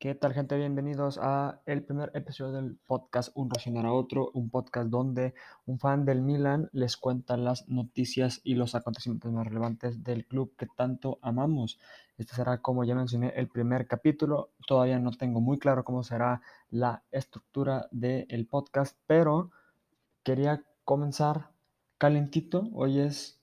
¿Qué tal gente? Bienvenidos a el primer episodio del podcast Un Racionar a Otro, un podcast donde un fan del Milan les cuenta las noticias y los acontecimientos más relevantes del club que tanto amamos. Este será, como ya mencioné, el primer capítulo. Todavía no tengo muy claro cómo será la estructura del podcast, pero quería comenzar calentito. Hoy es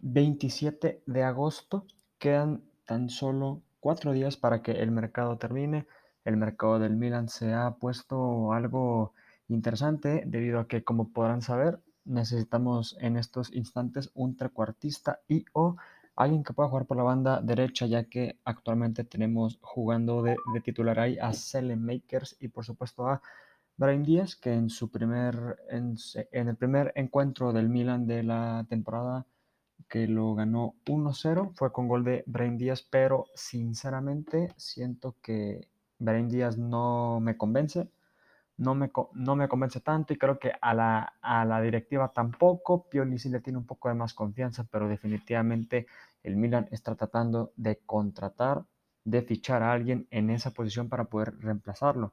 27 de agosto. Quedan tan solo cuatro días para que el mercado termine. El mercado del Milan se ha puesto algo interesante debido a que, como podrán saber, necesitamos en estos instantes un trecuartista y o alguien que pueda jugar por la banda derecha, ya que actualmente tenemos jugando de, titular ahí a Makers y por supuesto a Brian Díaz, que en su primer en, en el primer encuentro del Milan de la temporada que lo ganó 1-0, fue con gol de Brain Díaz, pero sinceramente siento que Brain Díaz no me convence, no me, no me convence tanto y creo que a la, a la directiva tampoco, Pioli sí le tiene un poco de más confianza, pero definitivamente el Milan está tratando de contratar, de fichar a alguien en esa posición para poder reemplazarlo.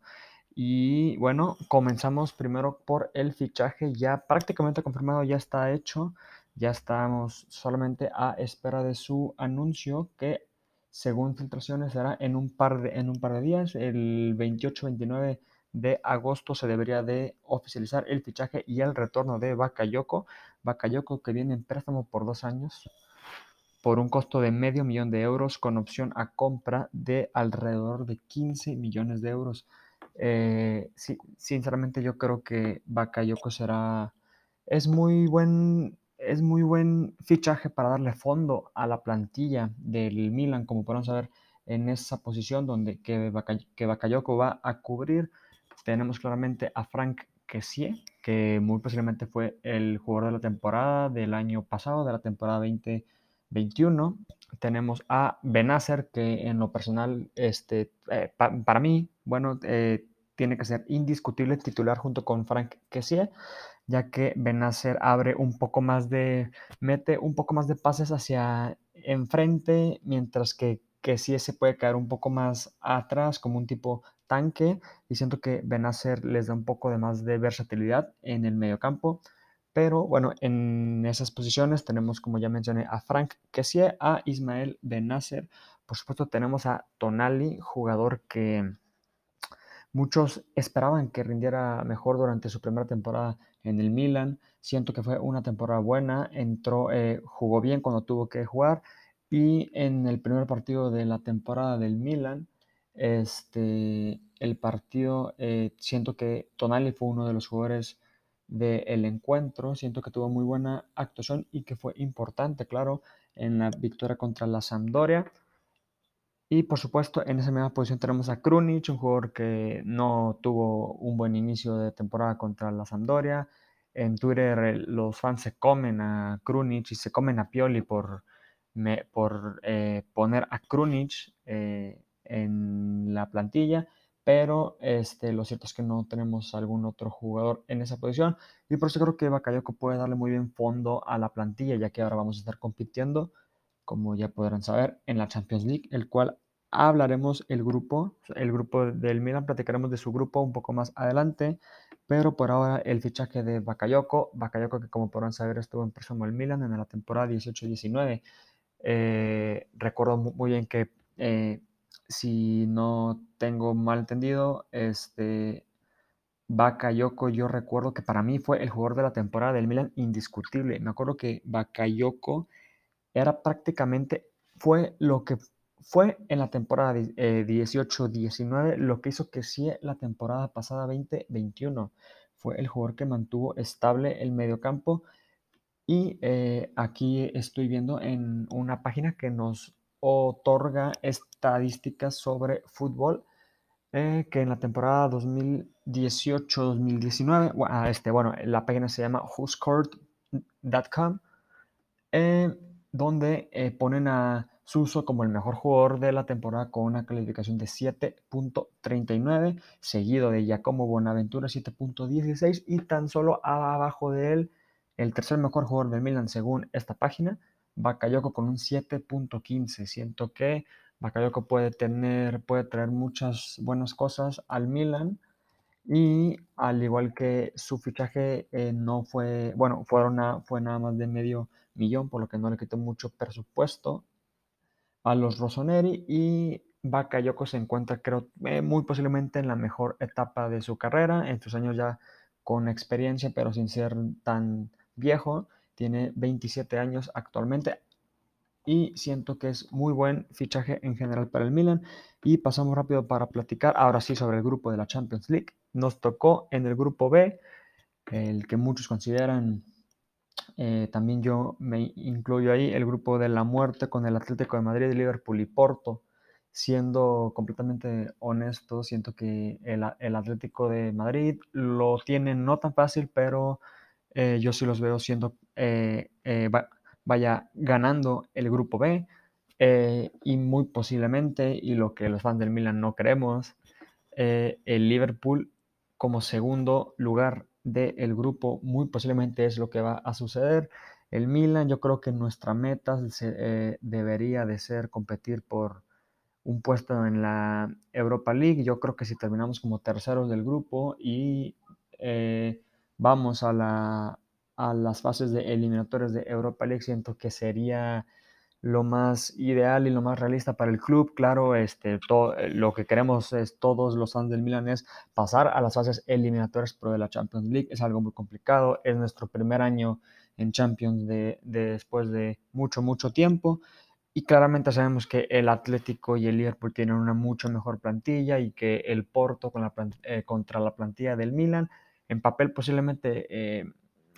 Y bueno, comenzamos primero por el fichaje ya prácticamente confirmado, ya está hecho ya estamos solamente a espera de su anuncio que según filtraciones será en un par de, en un par de días, el 28-29 de agosto se debería de oficializar el fichaje y el retorno de Bakayoko. Bakayoko que viene en préstamo por dos años por un costo de medio millón de euros con opción a compra de alrededor de 15 millones de euros. Eh, sinceramente yo creo que Bakayoko será... Es muy buen es muy buen fichaje para darle fondo a la plantilla del Milan, como podemos ver en esa posición donde que, Bakayoko va a cubrir. Tenemos claramente a Frank Kessie, que muy posiblemente fue el jugador de la temporada del año pasado, de la temporada 2021. Tenemos a Benacer, que en lo personal, este, eh, para mí, bueno, eh, tiene que ser indiscutible titular junto con Frank Kessie ya que Benacer abre un poco más de, mete un poco más de pases hacia enfrente, mientras que, que sí se puede caer un poco más atrás, como un tipo tanque, y siento que Benacer les da un poco de más de versatilidad en el mediocampo. Pero bueno, en esas posiciones tenemos, como ya mencioné, a Frank Kessie, a Ismael Benacer. Por supuesto, tenemos a Tonali, jugador que muchos esperaban que rindiera mejor durante su primera temporada en el Milan. Siento que fue una temporada buena, entró, eh, jugó bien cuando tuvo que jugar y en el primer partido de la temporada del Milan, este, el partido, eh, siento que Tonali fue uno de los jugadores del encuentro, siento que tuvo muy buena actuación y que fue importante, claro, en la victoria contra la Sampdoria. Y por supuesto, en esa misma posición tenemos a Krunic, un jugador que no tuvo un buen inicio de temporada contra la Sampdoria. En Twitter los fans se comen a Krunic y se comen a Pioli por, por eh, poner a Krunic eh, en la plantilla, pero este, lo cierto es que no tenemos algún otro jugador en esa posición. Y por eso creo que Bakayoko puede darle muy bien fondo a la plantilla, ya que ahora vamos a estar compitiendo como ya podrán saber, en la Champions League, el cual hablaremos el grupo, el grupo del Milan, platicaremos de su grupo un poco más adelante, pero por ahora el fichaje de Bakayoko, Bakayoko que como podrán saber estuvo en préstamo el Milan en la temporada 18-19. Eh, recuerdo muy bien que eh, si no tengo mal entendido, este Bakayoko yo recuerdo que para mí fue el jugador de la temporada del Milan indiscutible. Me acuerdo que Bakayoko era prácticamente, fue lo que fue en la temporada 18-19 eh, lo que hizo que sí la temporada pasada 2021. Fue el jugador que mantuvo estable el mediocampo. Y eh, aquí estoy viendo en una página que nos otorga estadísticas sobre fútbol. Eh, que en la temporada 2018-2019, ah, este, bueno, la página se llama whoscored.com donde eh, ponen a Suso como el mejor jugador de la temporada con una calificación de 7.39, seguido de Giacomo Bonaventura 7.16 y tan solo abajo de él el tercer mejor jugador del Milan según esta página, Bakayoko con un 7.15. Siento que Bakayoko puede tener, puede traer muchas buenas cosas al Milan y al igual que su fichaje eh, no fue, bueno, fueron fue nada más de medio millón, por lo que no le quitó mucho presupuesto a los Rossoneri y Bakayoko se encuentra, creo, eh, muy posiblemente en la mejor etapa de su carrera, en sus años ya con experiencia, pero sin ser tan viejo. Tiene 27 años actualmente y siento que es muy buen fichaje en general para el Milan. Y pasamos rápido para platicar ahora sí sobre el grupo de la Champions League. Nos tocó en el grupo B, el que muchos consideran, eh, también yo me incluyo ahí, el grupo de la muerte con el Atlético de Madrid, Liverpool y Porto. Siendo completamente honesto, siento que el, Atlético de Madrid lo tiene no tan fácil, pero eh, yo sí los veo siendo, eh, vaya ganando el grupo B y muy posiblemente, y lo que los fans del Milan no queremos, el Liverpool como segundo lugar del grupo, muy posiblemente es lo que va a suceder. El Milan, yo creo que nuestra meta eh, debería de ser competir por un puesto en la Europa League. Yo creo que si terminamos como terceros del grupo y eh, vamos a, a las fases de eliminatorios de Europa League, siento que sería lo más ideal y lo más realista para el club. Claro, este, todo, eh, lo que queremos es todos los fans del Milan es pasar a las fases eliminatorias pro de la Champions League. Es algo muy complicado. Es nuestro primer año en Champions de, después de mucho, mucho tiempo. Y claramente sabemos que el Atlético y el Liverpool tienen una mucho mejor plantilla y que el Porto con la, eh, contra la plantilla del Milan, en papel posiblemente eh,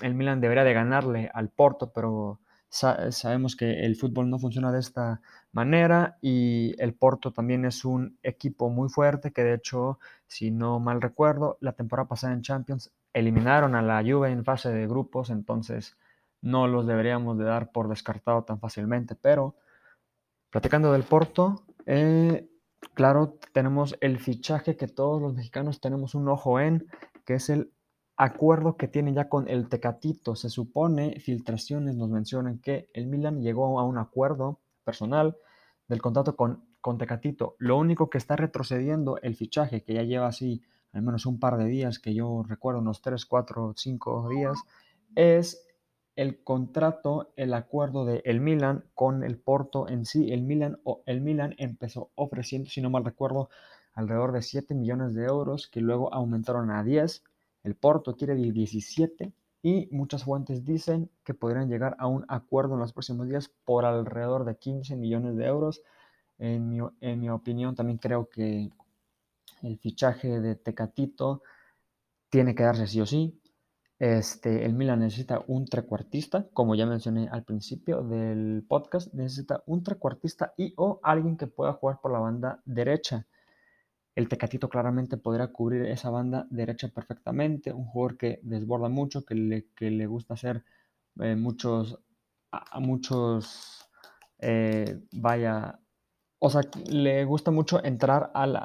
el Milan debería de ganarle al Porto, pero sabemos que el fútbol no funciona de esta manera y el Porto también es un equipo muy fuerte que de hecho, si no mal recuerdo, la temporada pasada en Champions eliminaron a la Juve en fase de grupos, entonces no los deberíamos de dar por descartado tan fácilmente, pero platicando del Porto, eh, claro, tenemos el fichaje que todos los mexicanos tenemos un ojo en, que es el acuerdo que tiene ya con el Tecatito. Se supone, filtraciones nos mencionan que el Milan llegó a un acuerdo personal del contrato con, con Tecatito. Lo único que está retrocediendo el fichaje, que ya lleva así al menos un par de días, que yo recuerdo unos 3, 4, 5 días, es el contrato, el acuerdo de el Milan con el Porto en sí. El Milan, el Milan empezó ofreciendo, si no mal recuerdo, alrededor de 7 millones de euros, que luego aumentaron a 10 el Porto quiere 17 y muchas fuentes dicen que podrían llegar a un acuerdo en los próximos días por alrededor de 15 millones de euros. En mi, opinión, también creo que el fichaje de Tecatito tiene que darse sí o sí. Este, el Milan necesita un trecuartista, como ya mencioné al principio del podcast, necesita un trecuartista y o alguien que pueda jugar por la banda derecha. El Tecatito claramente podría cubrir esa banda derecha perfectamente, un jugador que desborda mucho, que le, le gusta hacer eh, muchos, a, muchos, eh, vaya, o sea, le gusta mucho entrar al,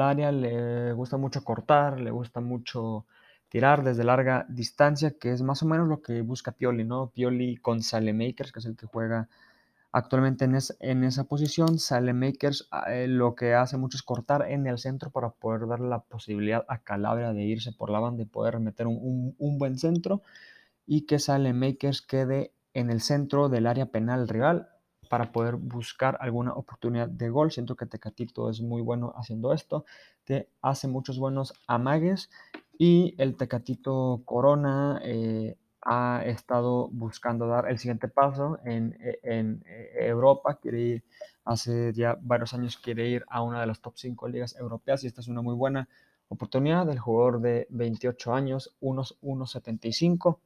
área, le gusta mucho cortar, le gusta mucho tirar desde larga distancia, que es más o menos lo que busca Pioli, ¿no? Pioli con Salemakers, que es el que juega Actualmente en, esa posición, Sale Makers ah, eh, lo que hace mucho es cortar en el centro para poder darle la posibilidad a Calabria de irse por la banda y poder meter un, buen centro y que Sale Makers quede en el centro del área penal rival para poder buscar alguna oportunidad de gol. Siento que Tecatito es muy bueno haciendo esto, te hace muchos buenos amagues y el Tecatito Corona eh, ha estado buscando dar el siguiente paso en, e, e, Europa, quiere ir, hace ya varios años quiere ir a una de las top 5 ligas europeas y esta es una muy buena oportunidad del jugador de 28 años, unos 1.75.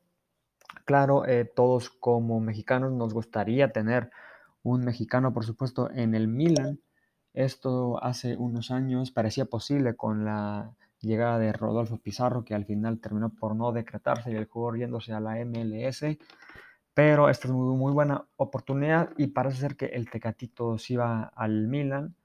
Claro, eh, todos como mexicanos nos gustaría tener un mexicano, por supuesto, en el Milan. Esto hace unos años parecía posible con la llegada de Rodolfo Pizarro, que al final terminó por no decretarse y el jugador yéndose a la MLS. Pero esta es muy, muy buena oportunidad y parece ser que el Tecatito sí va al Milan.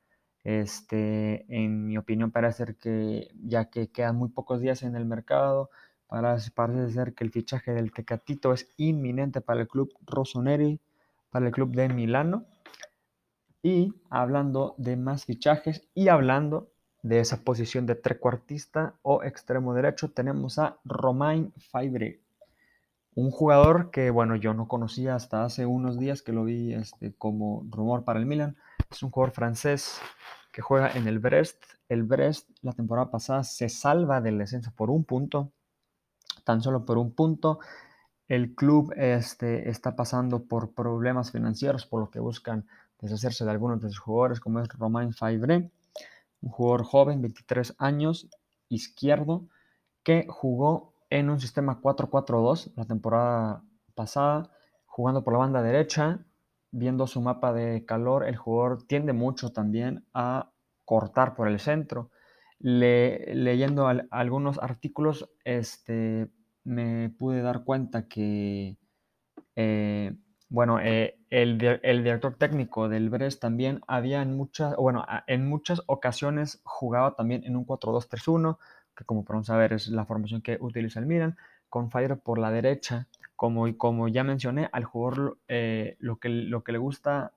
Este, en mi opinión, parece ser que ya que quedan muy pocos días en el mercado, parece, parece ser que el fichaje del Tecatito es inminente para el club Rossoneri, para el club de Milano. Y hablando de más fichajes y hablando de esa posición de trecuartista o extremo derecho, tenemos a Romain Faibre, un jugador que, bueno, yo no conocía hasta hace unos días que lo vi este, como rumor para el Milan. Es un jugador francés que juega en el Brest. El Brest la temporada pasada se salva del descenso por un punto, tan solo por un punto. El club este, está pasando por problemas financieros, por lo que buscan deshacerse de algunos de sus jugadores, como es Romain Faibre, un jugador joven, 23 años, izquierdo, que jugó en un sistema 4-4-2 la temporada pasada, jugando por la banda derecha, viendo su mapa de calor, el jugador tiende mucho también a cortar por el centro. leyendo algunos artículos, este, me pude dar cuenta que, eh, bueno, eh, el, director técnico del Brest también había en muchas, bueno, en muchas ocasiones jugaba también en un 4-2-3-1, que como podemos saber es la formación que utiliza el Milan, con Fire por la derecha. Como, como ya mencioné, al jugador eh, lo, que, lo que le gusta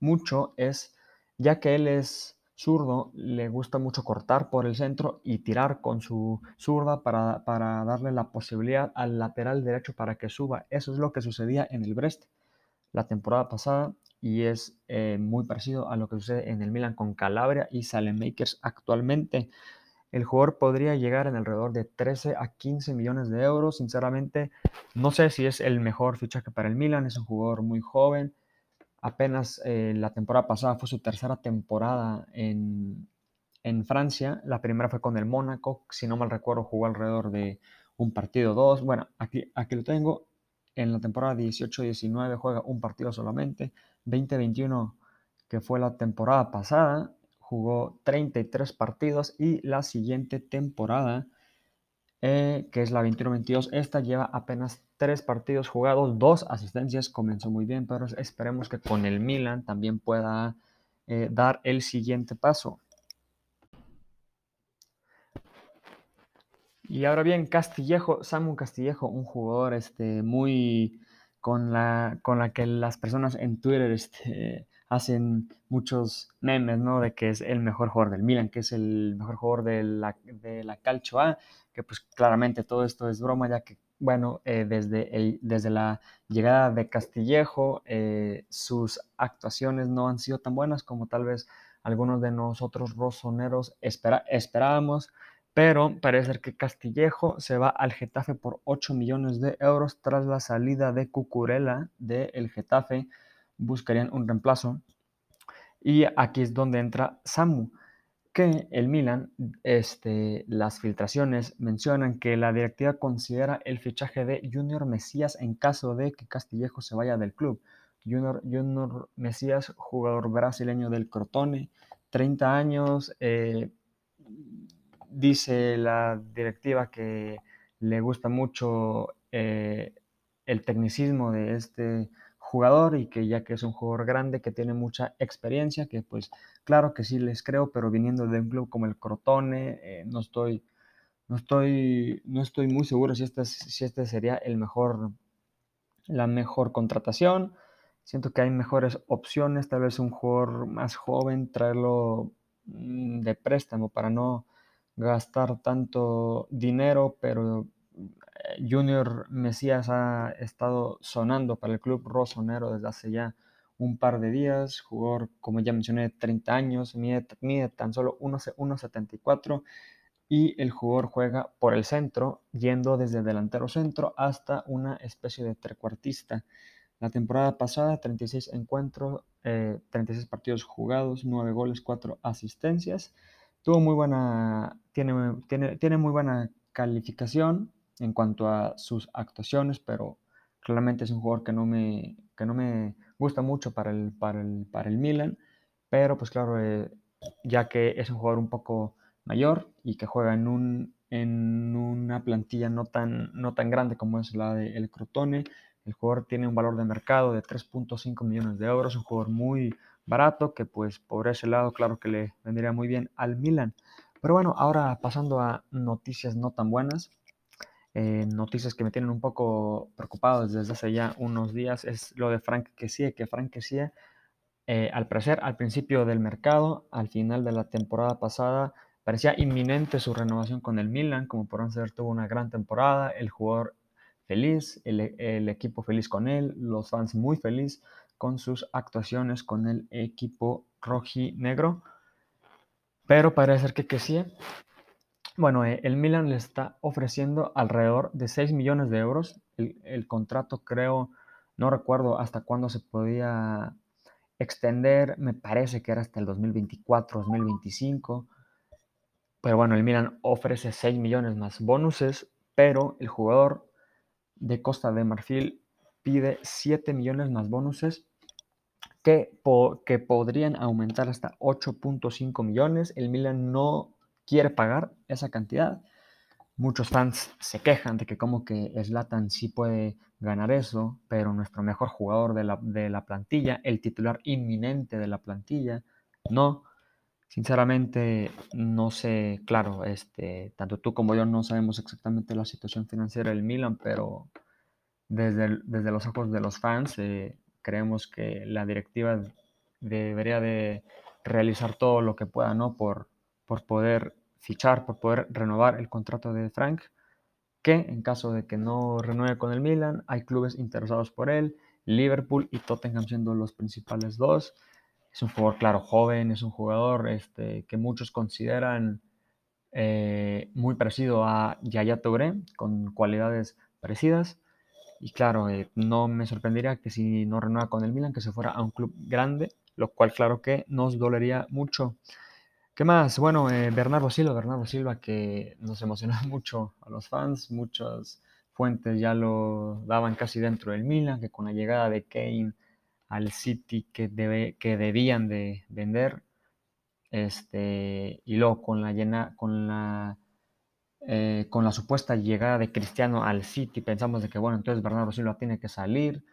mucho es, ya que él es zurdo, le gusta mucho cortar por el centro y tirar con su zurda para, darle la posibilidad al lateral derecho para que suba. Eso es lo que sucedía en el Brest la temporada pasada y es eh, muy parecido a lo que sucede en el Milan con Calabria y Salemakers actualmente. El jugador podría llegar en alrededor de 13 a 15 millones de euros. Sinceramente, no sé si es el mejor fichaje para el Milan. Es un jugador muy joven Apenas eh, la temporada pasada fue su tercera temporada en, Francia. La primera fue con el Mónaco. Si no mal recuerdo, jugó alrededor de un partido, dos. Bueno, aquí, aquí lo tengo. En la temporada 18-19 juega un partido solamente. 2021, que fue la temporada pasada, jugó 33 partidos. Y la siguiente temporada eh, que es la 21-22. Esta lleva apenas tres partidos jugados, dos asistencias, comenzó muy bien, pero esperemos que con el Milan también pueda eh, dar el siguiente paso. Y ahora bien, Castillejo, Samu Castillejo, un jugador este, muy con la, con la que las personas en Twitter este, hacen muchos memes, ¿no? De que es el mejor jugador del Milan, que es el mejor jugador de la, de la Calcio A, que pues claramente todo esto es broma, ya que, bueno, eh, desde, el, desde la llegada de Castillejo, eh, sus actuaciones no han sido tan buenas como tal vez algunos de nosotros rosoneros esperábamos, pero parece que Castillejo se va al Getafe por 8 millones de euros tras la salida de Cucurella del Getafe buscarían un reemplazo. Y aquí es donde entra Samu, que el Milan, este, las filtraciones mencionan que la directiva considera el fichaje de Junior Mesías en caso de que Castillejo se vaya del club. Junior, Junior Mesías, jugador brasileño del Crotone, 30 años, eh, dice la directiva que le gusta mucho eh, el tecnicismo de este jugador y que ya que es un jugador grande que tiene mucha experiencia, que pues claro que sí les creo, pero viniendo de un club como el Crotone, eh, no estoy no estoy no estoy muy seguro si este, si este sería el mejor la mejor contratación. Siento que hay mejores opciones, tal vez un jugador más joven, traerlo mm, de préstamo para no gastar tanto dinero, pero Junior Mesías ha estado sonando para el club rosonero desde hace ya un par de días. Jugador, como ya mencioné, 30 años, mide, tan solo 1,74 y el jugador juega por el centro, yendo desde delantero centro hasta una especie de trecuartista. La temporada pasada, 36 encuentros, 36 eh, partidos jugados, 9 goles, 4 asistencias. Tuvo muy buena, tiene, tiene, tiene muy buena calificación, en cuanto a sus actuaciones, pero claramente es un jugador que no me, que no me gusta mucho para el, para el, para el Milan, pero pues claro, eh, ya que es un jugador un poco mayor y que juega en, un, en una plantilla no tan, no tan grande como es la del el Crotone, el jugador tiene un valor de mercado de 3.5 millones de euros, un jugador muy barato que pues por ese lado claro que le vendría muy bien al Milan. Pero bueno, ahora pasando a noticias no tan buenas, eh, noticias que me tienen un poco preocupado desde hace ya unos días es lo de Frank Kessie, que Frank Kessie eh, al parecer, al principio del mercado, al final de la temporada pasada, parecía inminente su renovación con el Milan, como podrán ser, tuvo una gran temporada, el jugador feliz, el, equipo feliz con él, los fans muy felices con sus actuaciones con el equipo roji-negro. Pero parece ser que, que sí. Bueno, eh, el Milan le está ofreciendo alrededor de 6 millones de euros. El, contrato creo, no recuerdo hasta cuándo se podía extender, me parece que era hasta el 2024, 2025. Pero bueno, el Milan ofrece 6 millones más bonuses, pero el jugador de Costa de Marfil pide 7 millones más bonuses que, que podrían aumentar hasta 8.5 millones. El Milan no quiere pagar esa cantidad. Muchos fans se quejan de que como que Slatan sí puede ganar eso, pero nuestro mejor jugador de la, de la plantilla, el titular inminente de la plantilla, no. Sinceramente, no sé, claro, este, tanto tú como yo no sabemos exactamente la situación financiera del Milan, pero desde, desde los ojos de los fans, eh, creemos que la directiva debería de realizar todo lo que pueda, ¿no? Por, por poder fichar, por poder renovar el contrato de Frank, que en caso de que no renueve con el Milan, hay clubes interesados por él, Liverpool y Tottenham siendo los principales dos. Es un jugador, claro, joven, es un jugador este, que muchos consideran eh, muy parecido a Yaya Touré, con cualidades parecidas. Y claro, eh, no me sorprendería que si no renueva con el Milan, que se fuera a un club grande, lo cual claro que nos dolería mucho. ¿Qué más? Bueno, eh, Bernardo Silva, Bernardo Silva que nos emocionó mucho a los fans, muchas fuentes ya lo daban casi dentro del Milan, que con la llegada de Kane al City que, debe, que debían de vender, este, y luego con la, llena, con la eh, con la supuesta llegada de Cristiano al City, pensamos de que, bueno, entonces Bernardo Silva tiene que salir.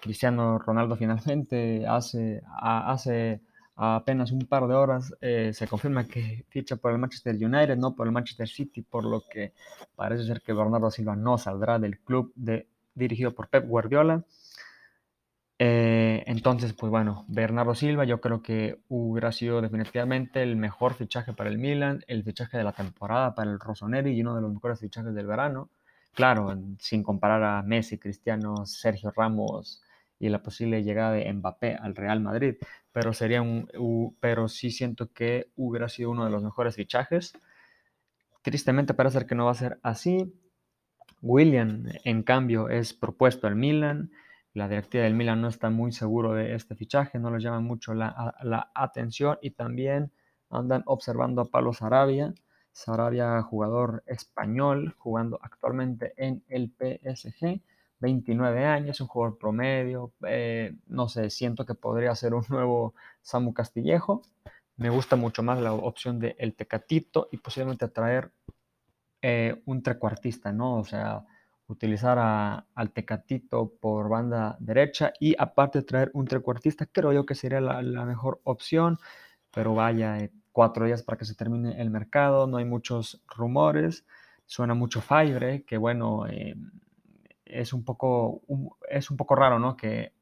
Cristiano Ronaldo finalmente hace, hace apenas un par de horas eh, se confirma que ficha por el Manchester United, no por el Manchester City, por lo que parece ser que Bernardo Silva no saldrá del club dirigido por Pep Guardiola. Eh, entonces, pues bueno, Bernardo Silva yo creo que hubiera sido definitivamente el mejor fichaje para el Milan, el fichaje de la temporada para el Rossoneri y uno de los mejores fichajes del verano. Claro, sin comparar a Messi, Cristiano, Sergio Ramos y la posible llegada de Mbappé al Real Madrid, pero sería un, pero sí siento que hubiera sido uno de los mejores fichajes. Tristemente parece que no va a ser así. William, en cambio, es propuesto al Milan la directiva del Milan no está muy seguro de este fichaje, no les llama mucho la, la atención y también andan observando a Pablo Sarabia. Sarabia, jugador español, jugando actualmente en el PSG, 29 años, un jugador promedio, eh, no sé, siento que podría ser un nuevo Samu Castillejo. Me gusta mucho más la opción de El Tecatito y posiblemente traer eh, un trecuartista, ¿no? O sea, utilizar al Tecatito por banda derecha y aparte traer un trecuartista, creo yo que sería la, mejor opción, pero vaya, eh, cuatro días para que se termine el mercado, no hay muchos rumores, suena mucho Fibre, que bueno, es, un poco, es un poco raro, ¿no? Que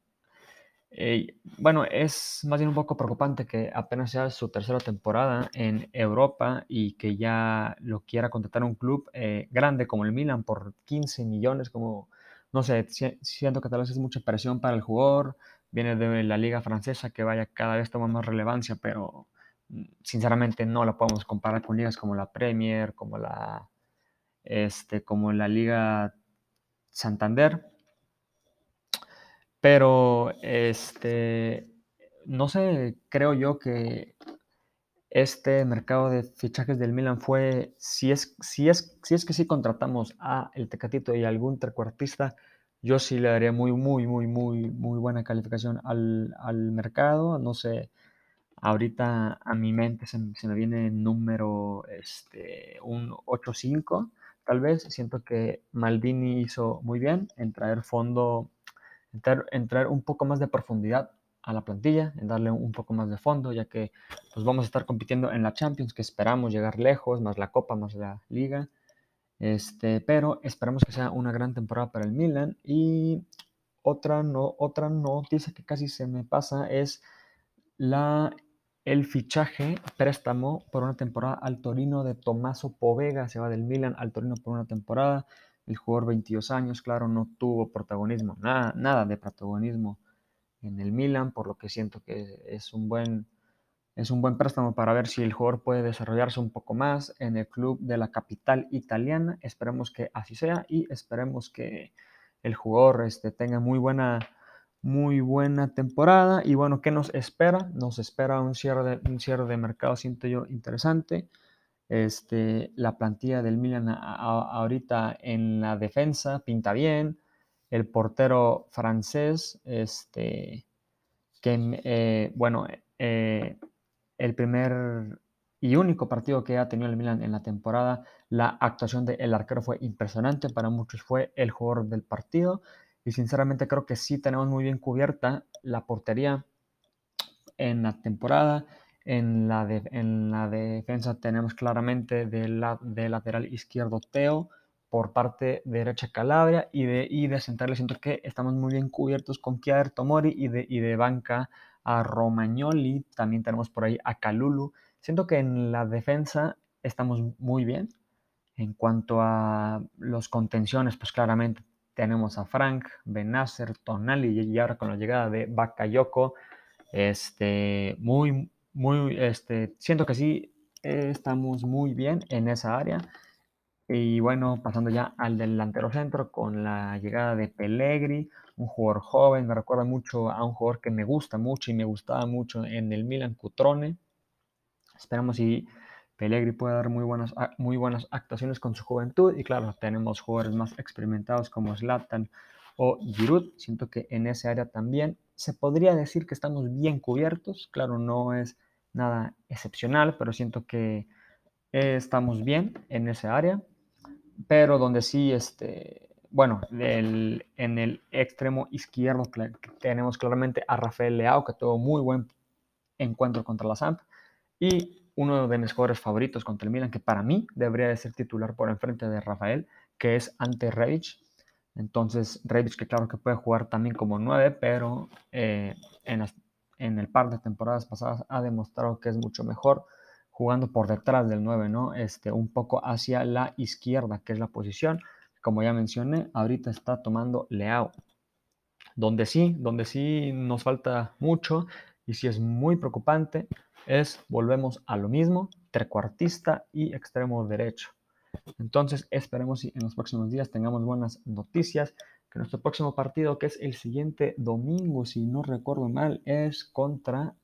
eh, bueno, es más bien un poco preocupante que apenas sea su tercera temporada en Europa y que ya lo quiera contratar un club eh, grande como el Milan por 15 millones, como, no sé, siento que tal vez es mucha presión para el jugador, viene de la liga francesa que vaya cada vez toma más relevancia, pero mm, sinceramente no la podemos comparar con ligas como la Premier, como la, este, como la Liga Santander pero, este, no sé, creo yo que este mercado de fichajes del Milan fue, si es, si es, si es que sí contratamos a el Tecatito y algún trecuartista, yo sí le daría muy, muy, muy, muy, muy buena calificación al, al mercado. No sé, ahorita a mi mente se, se me viene el número, este, un 8-5, tal vez. Siento que Maldini hizo muy bien en traer fondo entrar, un poco más de profundidad a la plantilla, en darle un poco más de fondo, ya que pues vamos a estar compitiendo en la Champions, que esperamos llegar lejos, más la Copa, más la Liga. Este, pero esperamos que sea una gran temporada para el Milan y otra, no, otra noticia que casi se me pasa es la, el fichaje, préstamo por una temporada al Torino de Tommaso Povega. Se va del Milan al Torino por una temporada. El jugador 22 años, claro, no tuvo protagonismo, nada, nada de protagonismo en el Milan, por lo que siento que es un buen es un buen préstamo para ver si el jugador puede desarrollarse un poco más en el club de la capital italiana. Esperemos que así sea y esperemos que el jugador este, tenga muy buena, muy buena temporada. Y bueno, ¿qué nos espera? Nos espera un cierre de, un cierre de mercado, siento yo, interesante. Este, la plantilla del Milan ahorita en la defensa pinta bien. El portero francés, este, que, eh, bueno, eh, el primer y único partido que ha tenido el Milan en la temporada. La actuación del arquero fue impresionante, para muchos fue el jugador del partido y sinceramente creo que sí tenemos muy bien cubierta la portería en la temporada. En la, en la defensa tenemos claramente de, la, de lateral izquierdo Teo, por parte derecha Calabria y de, y de central siento que estamos muy bien cubiertos con Kier Tomori y de, y de banca a Romagnoli, también tenemos por ahí a Calulu. Siento que en la defensa estamos muy bien. En cuanto a los contenciones, pues claramente tenemos a Frank, Benacer, Tonali y ahora con la llegada de Bakayoko, este, muy, muy, este, siento que sí estamos muy bien en esa área. Y bueno, pasando ya al delantero centro con la llegada de Pellegri, un jugador joven, me recuerda mucho a un jugador que me gusta mucho y me gustaba mucho en el Milan Cutrone. Esperamos si Pellegrini puede dar muy buenas, muy buenas actuaciones con su juventud y claro, tenemos jugadores más experimentados como Zlatan o Giroud. Siento que en ese área también se podría decir que estamos bien cubiertos. Claro, no es nada excepcional, pero siento que estamos bien en ese área. Pero donde sí este, bueno, en el extremo izquierdo tenemos claramente a Rafael Leao, que tuvo muy buen encuentro contra la Samp, y uno de mis jugadores favoritos contra el Milan, que para mí debería de ser titular por enfrente de Rafael, que es Ante Rebic. Entonces, Rebic, que claro que puede jugar también como 9, pero eh, en, el par de temporadas pasadas ha demostrado que es mucho mejor jugando por detrás del 9, ¿no? Este, un poco hacia la izquierda, que es la posición como ya mencioné, ahorita está tomando Leao. Donde sí, donde sí nos falta mucho y sí es muy preocupante es, volvemos a lo mismo, trecuartista y extremo derecho. Entonces esperemos si en los próximos días tengamos buenas noticias, que nuestro próximo partido, que es el siguiente domingo, si no recuerdo mal, es contra,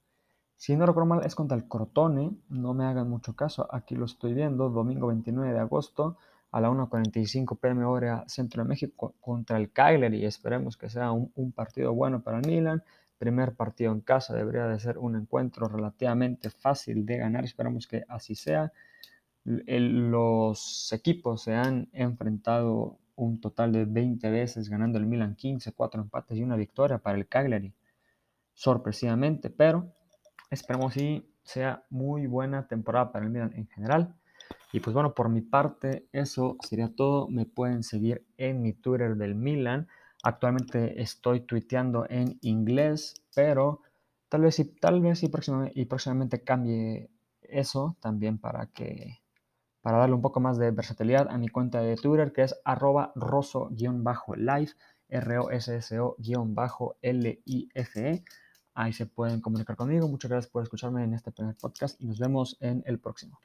si no recuerdo mal, es contra el Crotone, no me hagan mucho caso, aquí lo estoy viendo, domingo 29 de agosto, a la 1.45 pm hora Centro de México contra el Cagliari y esperemos que sea un, partido bueno para el Milan. Primer partido en casa debería de ser un encuentro relativamente fácil de ganar, esperamos que así sea. los equipos se han enfrentado un total de 20 veces ganando el Milan 15, 4 empates y una victoria para el Cagliari. Sorpresivamente, pero esperemos si sea muy buena temporada para el Milan en general. Y pues bueno, por mi parte, eso sería todo. Me pueden seguir en mi Twitter del Milan. Actualmente estoy tuiteando en inglés, pero tal vez, tal vez y, próximamente, y próximamente cambie eso también para que para darle un poco más de versatilidad a mi cuenta de Twitter que es arroba rosso-life, R-O-S-S-O-L-I-F-E. Ahí se pueden comunicar conmigo. Muchas gracias por escucharme en este primer podcast y nos vemos en el próximo.